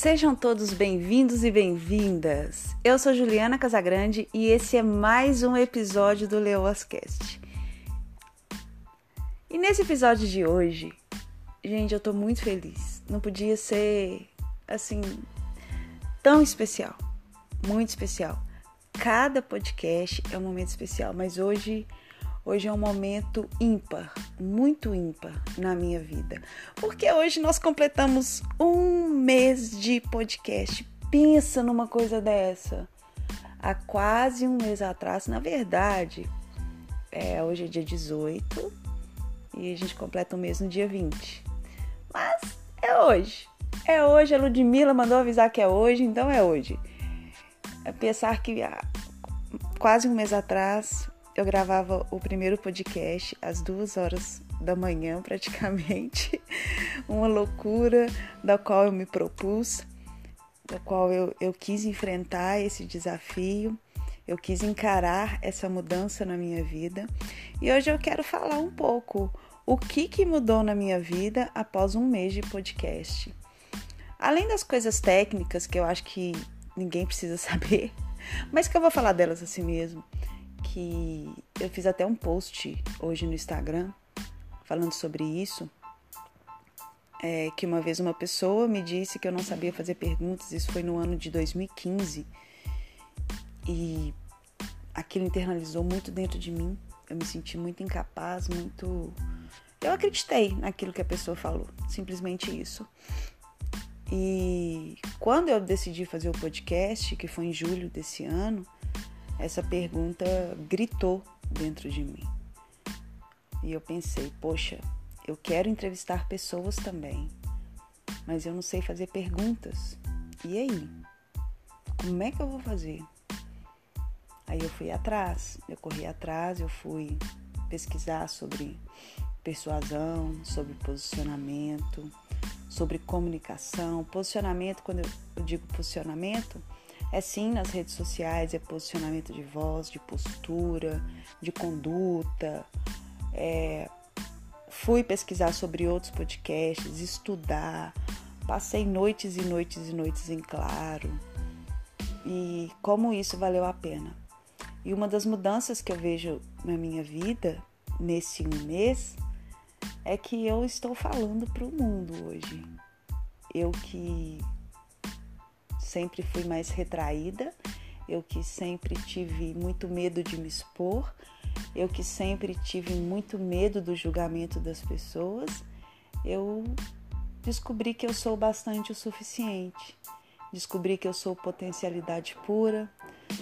Sejam todos bem-vindos e bem-vindas. Eu sou Juliana Casagrande e esse é mais um episódio do Leoascast. E nesse episódio de hoje, gente, eu tô muito feliz. Não podia ser assim tão especial, muito especial. Cada podcast é um momento especial, mas hoje Hoje é um momento ímpar, muito ímpar na minha vida, porque hoje nós completamos um mês de podcast. Pensa numa coisa dessa. Há quase um mês atrás, na verdade, é, hoje é dia 18 e a gente completa o mês no dia 20. Mas é hoje. É hoje, a Ludmilla mandou avisar que é hoje, então é hoje. É pensar que há quase um mês atrás eu gravava o primeiro podcast às duas horas da manhã, praticamente. Uma loucura da qual eu me propus, da qual eu, eu quis enfrentar esse desafio, eu quis encarar essa mudança na minha vida. E hoje eu quero falar um pouco o que, que mudou na minha vida após um mês de podcast. Além das coisas técnicas que eu acho que ninguém precisa saber, mas que eu vou falar delas assim mesmo que eu fiz até um post hoje no Instagram falando sobre isso. É que uma vez uma pessoa me disse que eu não sabia fazer perguntas, isso foi no ano de 2015, e aquilo internalizou muito dentro de mim. Eu me senti muito incapaz, muito. Eu acreditei naquilo que a pessoa falou, simplesmente isso. E quando eu decidi fazer o podcast, que foi em julho desse ano, essa pergunta gritou dentro de mim. E eu pensei, poxa, eu quero entrevistar pessoas também, mas eu não sei fazer perguntas. E aí? Como é que eu vou fazer? Aí eu fui atrás, eu corri atrás, eu fui pesquisar sobre persuasão, sobre posicionamento, sobre comunicação. Posicionamento, quando eu digo posicionamento, é sim nas redes sociais, é posicionamento de voz, de postura, de conduta. É, fui pesquisar sobre outros podcasts, estudar, passei noites e noites e noites em claro. E como isso valeu a pena. E uma das mudanças que eu vejo na minha vida nesse um mês é que eu estou falando para o mundo hoje. Eu que sempre fui mais retraída, eu que sempre tive muito medo de me expor, eu que sempre tive muito medo do julgamento das pessoas, eu descobri que eu sou bastante o suficiente. Descobri que eu sou potencialidade pura.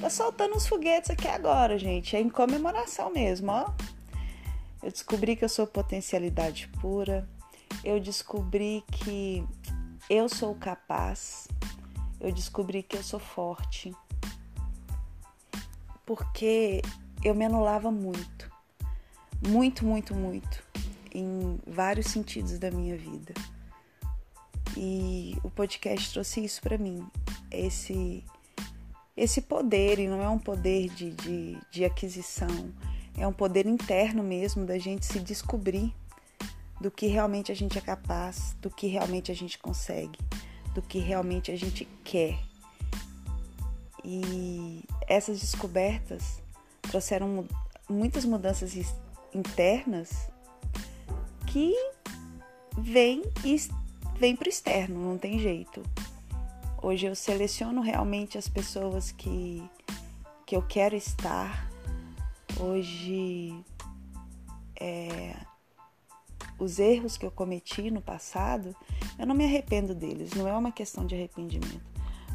Tô soltando uns foguetes aqui agora, gente. É em comemoração mesmo, ó. Eu descobri que eu sou potencialidade pura. Eu descobri que eu sou capaz eu descobri que eu sou forte. Porque eu me anulava muito. Muito, muito, muito. Em vários sentidos da minha vida. E o podcast trouxe isso para mim. Esse, esse poder, e não é um poder de, de, de aquisição, é um poder interno mesmo da gente se descobrir do que realmente a gente é capaz, do que realmente a gente consegue do que realmente a gente quer. E essas descobertas trouxeram muitas mudanças internas que vêm e vem para o externo, não tem jeito. Hoje eu seleciono realmente as pessoas que, que eu quero estar. Hoje é, os erros que eu cometi no passado, eu não me arrependo deles, não é uma questão de arrependimento,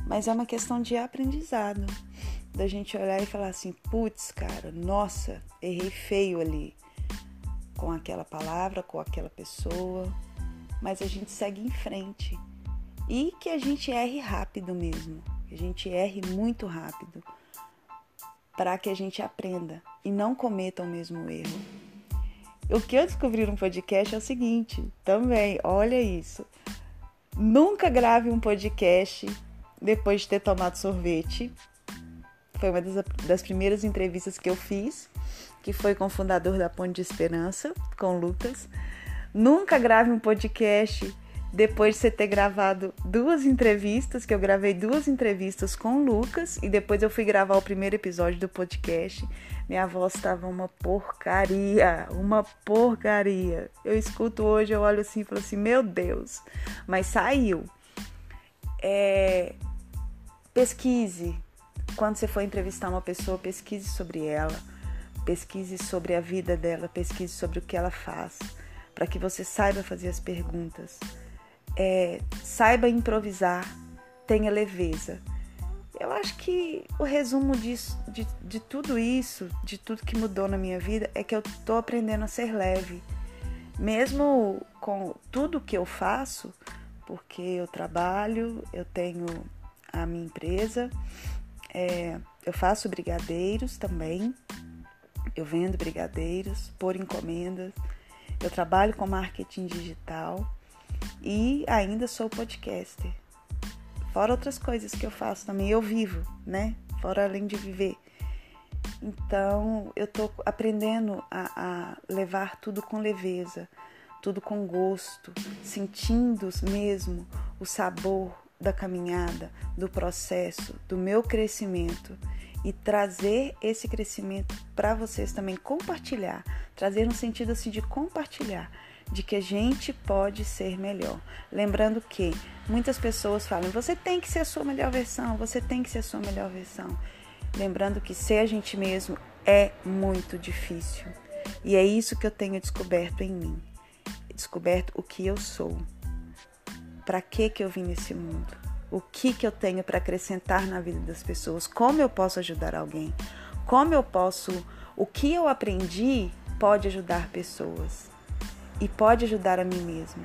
mas é uma questão de aprendizado. Da gente olhar e falar assim: putz, cara, nossa, errei feio ali com aquela palavra, com aquela pessoa, mas a gente segue em frente. E que a gente erre rápido mesmo, que a gente erre muito rápido, para que a gente aprenda e não cometa o mesmo erro. O que eu descobri no podcast é o seguinte, também, olha isso. Nunca grave um podcast depois de ter tomado sorvete. Foi uma das, das primeiras entrevistas que eu fiz, que foi com o fundador da Ponte de Esperança, com o Lucas. Nunca grave um podcast depois de você ter gravado duas entrevistas, que eu gravei duas entrevistas com o Lucas e depois eu fui gravar o primeiro episódio do podcast. Minha voz estava uma porcaria, uma porcaria. Eu escuto hoje, eu olho assim e falo assim, meu Deus, mas saiu. É... Pesquise. Quando você for entrevistar uma pessoa, pesquise sobre ela, pesquise sobre a vida dela, pesquise sobre o que ela faz, para que você saiba fazer as perguntas é, saiba improvisar, tenha leveza. Eu acho que o resumo disso, de, de tudo isso, de tudo que mudou na minha vida, é que eu estou aprendendo a ser leve. Mesmo com tudo que eu faço, porque eu trabalho, eu tenho a minha empresa, é, eu faço brigadeiros também, eu vendo brigadeiros por encomendas, eu trabalho com marketing digital e ainda sou podcaster. Fora outras coisas que eu faço também, eu vivo, né? Fora além de viver. Então eu tô aprendendo a, a levar tudo com leveza, tudo com gosto, sentindo mesmo o sabor da caminhada, do processo, do meu crescimento e trazer esse crescimento para vocês também, compartilhar, trazer no sentido assim de compartilhar de que a gente pode ser melhor. Lembrando que muitas pessoas falam: você tem que ser a sua melhor versão, você tem que ser a sua melhor versão. Lembrando que ser a gente mesmo é muito difícil. E é isso que eu tenho descoberto em mim. Descoberto o que eu sou. Para que que eu vim nesse mundo? O que que eu tenho para acrescentar na vida das pessoas? Como eu posso ajudar alguém? Como eu posso, o que eu aprendi pode ajudar pessoas? E pode ajudar a mim mesmo.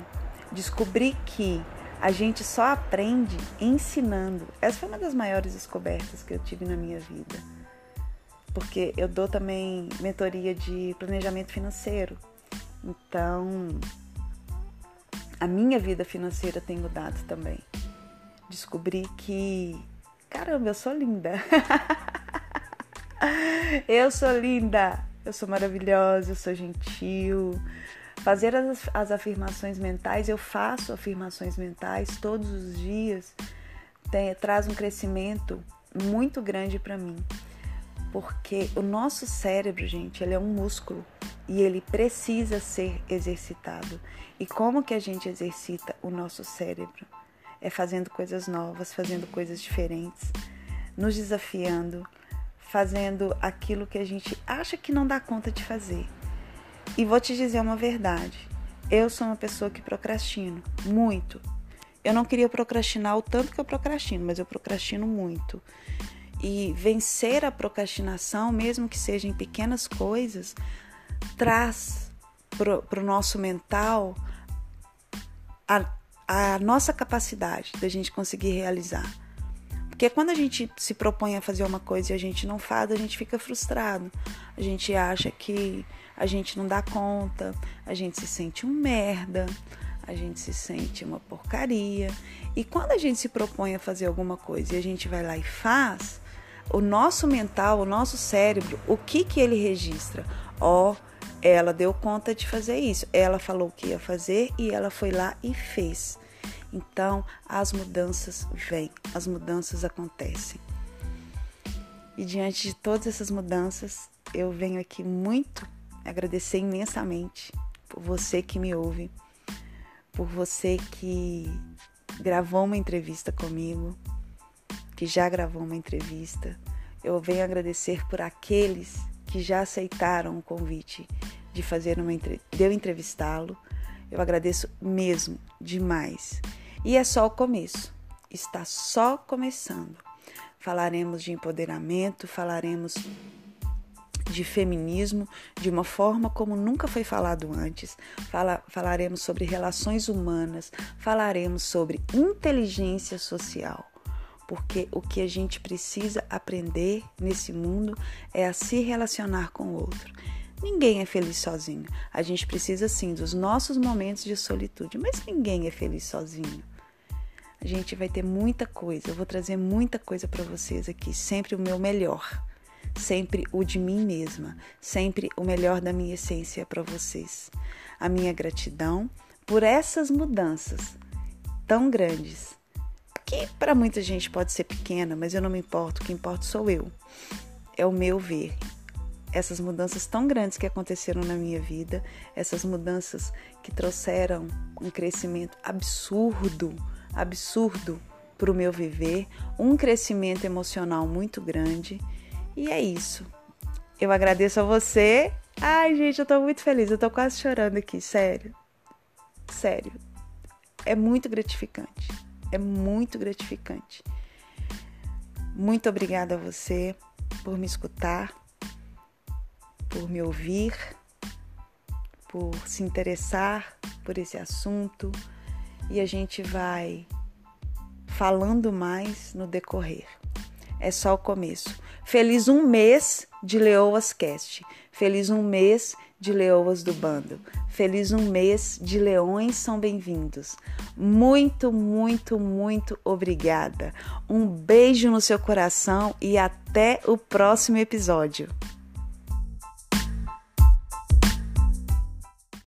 Descobri que a gente só aprende ensinando. Essa foi uma das maiores descobertas que eu tive na minha vida. Porque eu dou também mentoria de planejamento financeiro. Então, a minha vida financeira tem mudado também. Descobri que, caramba, eu sou linda. eu sou linda. Eu sou maravilhosa, eu sou gentil, Fazer as, as afirmações mentais, eu faço afirmações mentais todos os dias, tem, traz um crescimento muito grande para mim. Porque o nosso cérebro, gente, ele é um músculo e ele precisa ser exercitado. E como que a gente exercita o nosso cérebro? É fazendo coisas novas, fazendo coisas diferentes, nos desafiando, fazendo aquilo que a gente acha que não dá conta de fazer. E vou te dizer uma verdade. Eu sou uma pessoa que procrastino muito. Eu não queria procrastinar o tanto que eu procrastino, mas eu procrastino muito. E vencer a procrastinação, mesmo que seja em pequenas coisas, traz para o nosso mental a, a nossa capacidade da gente conseguir realizar. Porque quando a gente se propõe a fazer uma coisa e a gente não faz, a gente fica frustrado. A gente acha que a gente não dá conta, a gente se sente um merda, a gente se sente uma porcaria. E quando a gente se propõe a fazer alguma coisa e a gente vai lá e faz, o nosso mental, o nosso cérebro, o que que ele registra? Ó, oh, ela deu conta de fazer isso. Ela falou que ia fazer e ela foi lá e fez. Então, as mudanças vêm, as mudanças acontecem. E diante de todas essas mudanças, eu venho aqui muito agradecer imensamente por você que me ouve, por você que gravou uma entrevista comigo, que já gravou uma entrevista. Eu venho agradecer por aqueles que já aceitaram o convite de fazer uma de eu entrevistá-lo. Eu agradeço mesmo demais. E é só o começo. Está só começando. Falaremos de empoderamento, falaremos de feminismo de uma forma como nunca foi falado antes. Fala, falaremos sobre relações humanas, falaremos sobre inteligência social. Porque o que a gente precisa aprender nesse mundo é a se relacionar com o outro. Ninguém é feliz sozinho. A gente precisa sim dos nossos momentos de solitude, mas ninguém é feliz sozinho. A gente vai ter muita coisa, eu vou trazer muita coisa para vocês aqui, sempre o meu melhor sempre o de mim mesma, sempre o melhor da minha essência para vocês. A minha gratidão por essas mudanças tão grandes, que para muita gente pode ser pequena, mas eu não me importo, o que importa sou eu. É o meu ver. Essas mudanças tão grandes que aconteceram na minha vida, essas mudanças que trouxeram um crescimento absurdo, absurdo para o meu viver, um crescimento emocional muito grande. E é isso. Eu agradeço a você. Ai, gente, eu tô muito feliz. Eu tô quase chorando aqui, sério. Sério. É muito gratificante. É muito gratificante. Muito obrigada a você por me escutar, por me ouvir, por se interessar por esse assunto e a gente vai falando mais no decorrer. É só o começo. Feliz um mês de Leoas Cast. Feliz um mês de Leoas do Bando. Feliz um mês de Leões são bem-vindos. Muito, muito, muito obrigada. Um beijo no seu coração e até o próximo episódio.